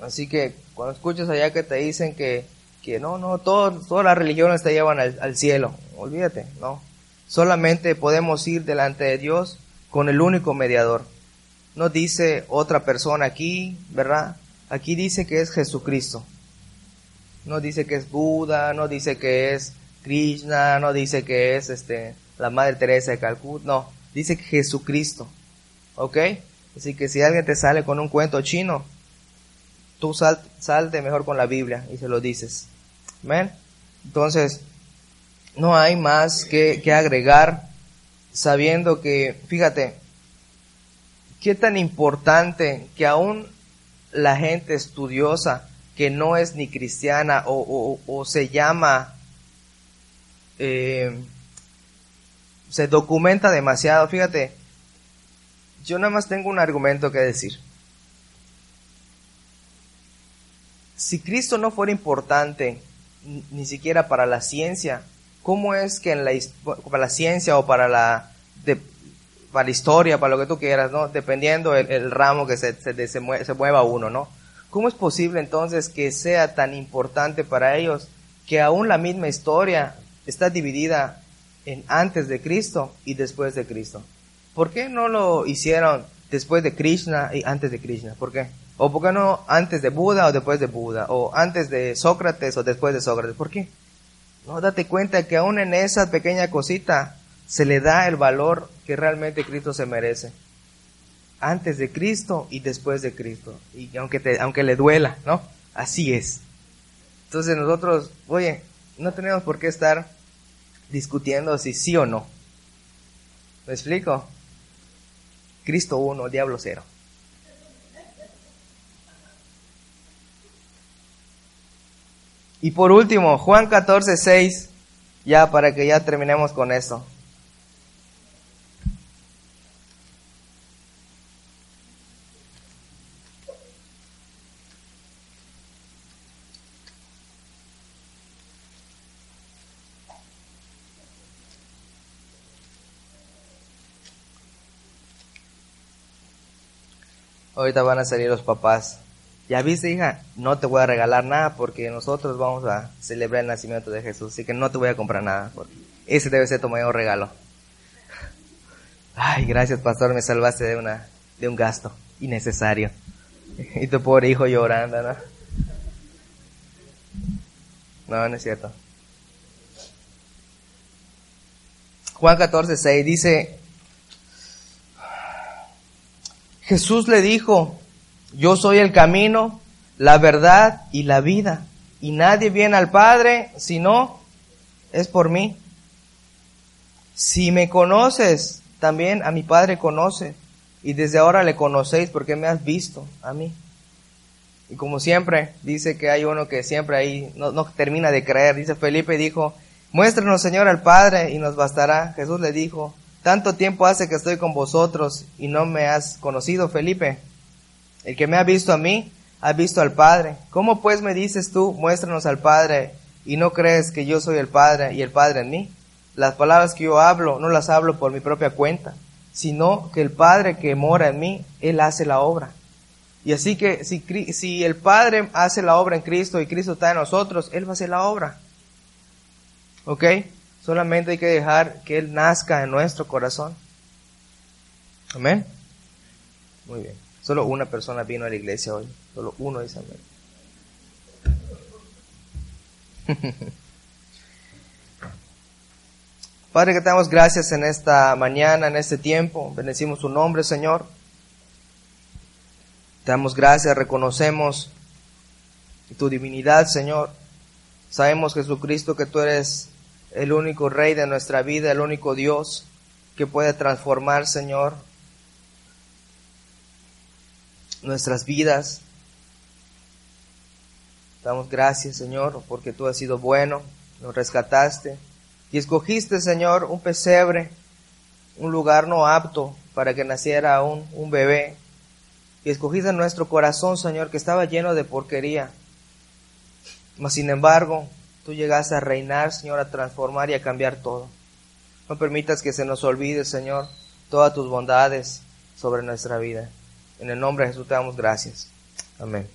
Así que cuando escuchas allá que te dicen que, que no, no, todas las religiones te llevan al, al cielo, olvídate, no. Solamente podemos ir delante de Dios con el único mediador. No dice otra persona aquí, ¿verdad? Aquí dice que es Jesucristo. No dice que es Buda, no dice que es Krishna, no dice que es este la Madre Teresa de Calcuta, no, dice Jesucristo, ¿ok? Así que si alguien te sale con un cuento chino, tú sal, salte mejor con la Biblia y se lo dices. ¿Ven? Entonces, no hay más que, que agregar sabiendo que, fíjate, qué tan importante que aún la gente estudiosa que no es ni cristiana o, se llama, eh, se documenta demasiado. Fíjate, yo nada más tengo un argumento que decir. Si Cristo no fuera importante ni siquiera para la ciencia, ¿cómo es que en la, para la ciencia o para la, para la historia, para lo que tú quieras, ¿no? Dependiendo el, ramo que se, se, se, mueva uno, ¿no? ¿Cómo es posible entonces que sea tan importante para ellos que aún la misma historia está dividida en antes de Cristo y después de Cristo? ¿Por qué no lo hicieron después de Krishna y antes de Krishna? ¿Por qué? ¿O por qué no antes de Buda o después de Buda? ¿O antes de Sócrates o después de Sócrates? ¿Por qué? No, date cuenta que aún en esa pequeña cosita se le da el valor que realmente Cristo se merece antes de Cristo y después de Cristo. Y aunque, aunque le duela, ¿no? Así es. Entonces nosotros, oye, no tenemos por qué estar discutiendo si sí o no. ¿Me explico? Cristo uno, diablo cero. Y por último, Juan 14, 6, ya para que ya terminemos con esto. Ahorita van a salir los papás. Ya viste, hija, no te voy a regalar nada porque nosotros vamos a celebrar el nacimiento de Jesús. Así que no te voy a comprar nada. Porque ese debe ser tu mayor regalo. Ay, gracias, pastor, me salvaste de, una, de un gasto innecesario. Y tu pobre hijo llorando, ¿no? No, no es cierto. Juan 14, 6 dice, Jesús le dijo, yo soy el camino, la verdad y la vida, y nadie viene al Padre si no es por mí. Si me conoces, también a mi Padre conoce, y desde ahora le conocéis porque me has visto a mí. Y como siempre, dice que hay uno que siempre ahí no, termina de creer. Dice Felipe, dijo, muéstranos Señor al Padre y nos bastará. Jesús le dijo, tanto tiempo hace que estoy con vosotros y no me has conocido, Felipe. El que me ha visto a mí, ha visto al Padre. ¿Cómo pues me dices tú, muéstranos al Padre, y no crees que yo soy el Padre y el Padre en mí? Las palabras que yo hablo, no las hablo por mi propia cuenta, sino que el Padre que mora en mí, Él hace la obra. Y así que si, el Padre hace la obra en Cristo y Cristo está en nosotros, Él va a hacer la obra. ¿Ok? Solamente hay que dejar que Él nazca en nuestro corazón. Amén. Muy bien. Solo una persona vino a la iglesia hoy. Solo uno dice amén. Padre, que te damos gracias en esta mañana, en este tiempo. Bendecimos tu nombre, Señor. Te damos gracias, reconocemos tu divinidad, Señor. Sabemos, Jesucristo, que tú eres el único Rey de nuestra vida, el único Dios que puede transformar, Señor, nuestras vidas. Damos gracias, Señor, porque tú has sido bueno, nos rescataste y escogiste, Señor, un pesebre, un lugar no apto para que naciera un, un bebé. Y escogiste nuestro corazón, Señor, que estaba lleno de porquería. Mas, sin embargo, tú llegaste a reinar, Señor, a transformar y a cambiar todo. No permitas que se nos olvide, Señor, todas tus bondades sobre nuestra vida. En el nombre de Jesús te damos gracias. Amén.